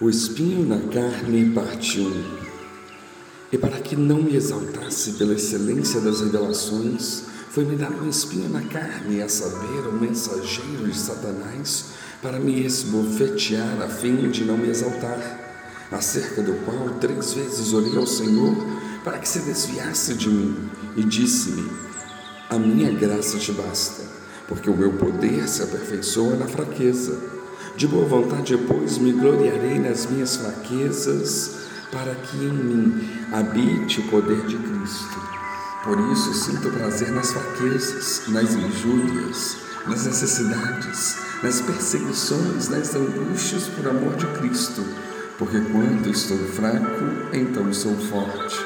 O espinho na carne, parte 1. E para que não me exaltasse pela excelência das revelações, foi-me dado um espinho na carne, a saber, o mensageiro de Satanás, para me esbofetear, a fim de não me exaltar, acerca do qual três vezes orei ao Senhor para que se desviasse de mim, e disse-me: A minha graça te basta, porque o meu poder se aperfeiçoa na fraqueza. De boa vontade, pois, me gloriarei nas minhas fraquezas, para que em mim habite o poder de Cristo. Por isso, sinto prazer nas fraquezas, nas injúrias, nas necessidades, nas perseguições, nas angústias por amor de Cristo, porque quando estou fraco, então sou forte.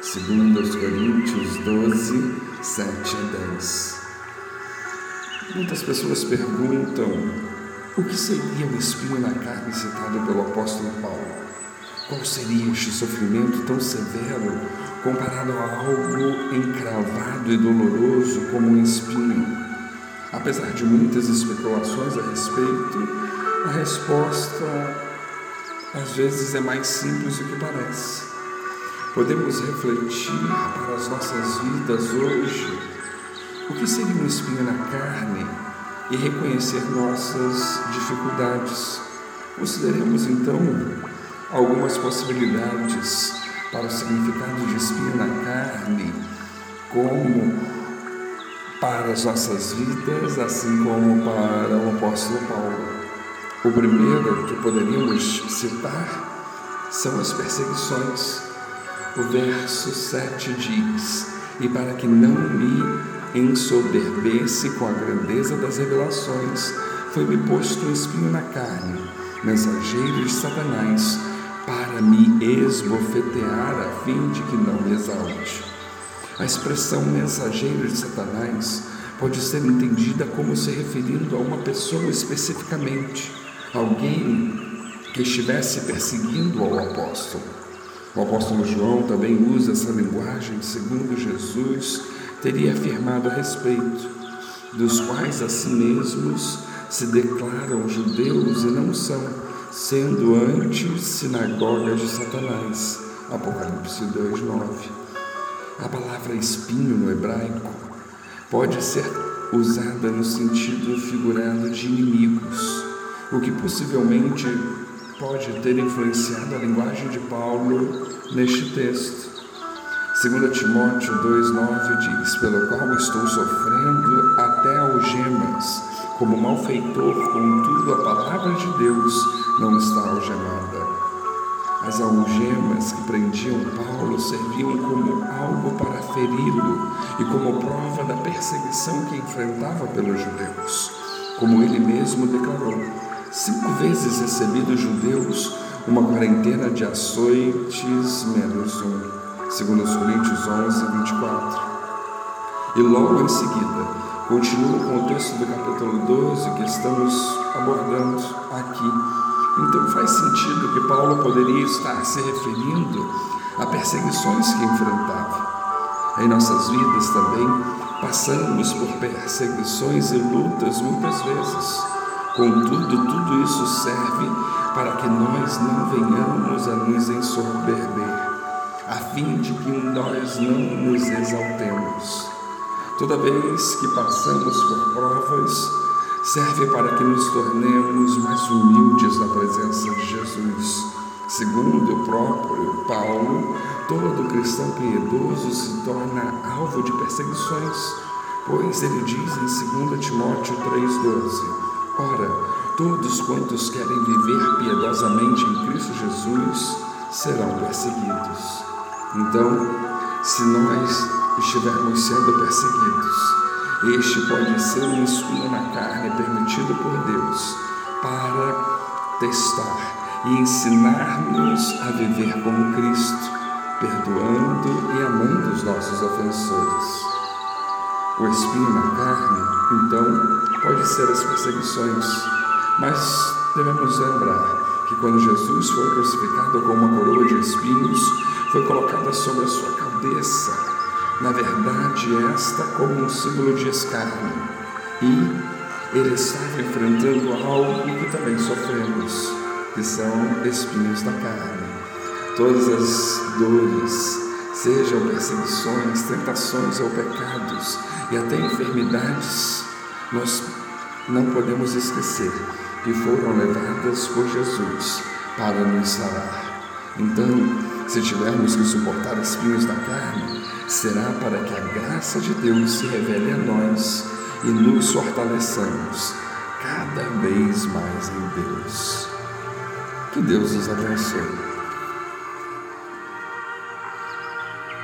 Segundo os Coríntios 12, 7 a 10. Muitas pessoas perguntam o que seria o espinho na carne citado pelo apóstolo Paulo? Qual seria este sofrimento tão severo comparado a algo encravado e doloroso como um espinho? Apesar de muitas especulações a respeito, a resposta às vezes é mais simples do que parece. Podemos refletir para as nossas vidas hoje o que seria um espinho na carne e reconhecer nossas dificuldades. Consideremos então algumas possibilidades para o significado de espinho na carne, como para as nossas vidas, assim como para o apóstolo Paulo. O primeiro que poderíamos citar são as perseguições. O verso 7 diz: E para que não me ensoberbece com a grandeza das revelações, foi-me posto um espinho na carne, mensageiro de Satanás, para me esbofetear a fim de que não me exalte. A expressão mensageiro de Satanás pode ser entendida como se referindo a uma pessoa especificamente, alguém que estivesse perseguindo ao apóstolo. O apóstolo João também usa essa linguagem segundo Jesus teria afirmado a respeito, dos quais a si mesmos se declaram judeus e não são, sendo antes sinagoga de Satanás. Apocalipse 2:9. A palavra espinho no hebraico pode ser usada no sentido figurado de inimigos, o que possivelmente pode ter influenciado a linguagem de Paulo neste texto. 2 Timóteo 2,9 diz: Pelo qual estou sofrendo até algemas, como malfeitor, contudo a palavra de Deus não está algemada. As algemas que prendiam Paulo serviam como algo para feri-lo e como prova da perseguição que enfrentava pelos judeus. Como ele mesmo declarou, cinco vezes recebi dos judeus uma quarentena de açoites menos um segundo os Coríntios 11, 24. E logo em seguida, continua com o texto do capítulo 12 que estamos abordando aqui. Então faz sentido que Paulo poderia estar se referindo a perseguições que enfrentava. Em nossas vidas também passamos por perseguições e lutas muitas vezes. Contudo, tudo isso serve para que nós não venhamos a nos ensoberber fim de que nós não nos exaltemos. Toda vez que passamos por provas, serve para que nos tornemos mais humildes na presença de Jesus. Segundo o próprio Paulo, todo cristão piedoso se torna alvo de perseguições, pois ele diz em 2 Timóteo 3,12: Ora, todos quantos querem viver piedosamente em Cristo Jesus serão perseguidos. Então, se nós estivermos sendo perseguidos, este pode ser um espinho na carne permitido por Deus para testar e ensinar-nos a viver como Cristo, perdoando e amando os nossos ofensores. O espinho na carne, então, pode ser as perseguições, mas devemos lembrar que quando Jesus foi crucificado com uma coroa de espinhos, foi colocada sobre a sua cabeça. Na verdade, esta como um símbolo de escárnio. E ele estava enfrentando algo que também sofremos. que são espinhos da carne. Todas as dores, sejam perseguições, tentações ou pecados e até enfermidades, nós não podemos esquecer que foram levadas por Jesus para nos sarar. Então, se tivermos que suportar espinhos da carne, será para que a graça de Deus se revele a nós e nos fortaleçamos cada vez mais em Deus. Que Deus nos abençoe.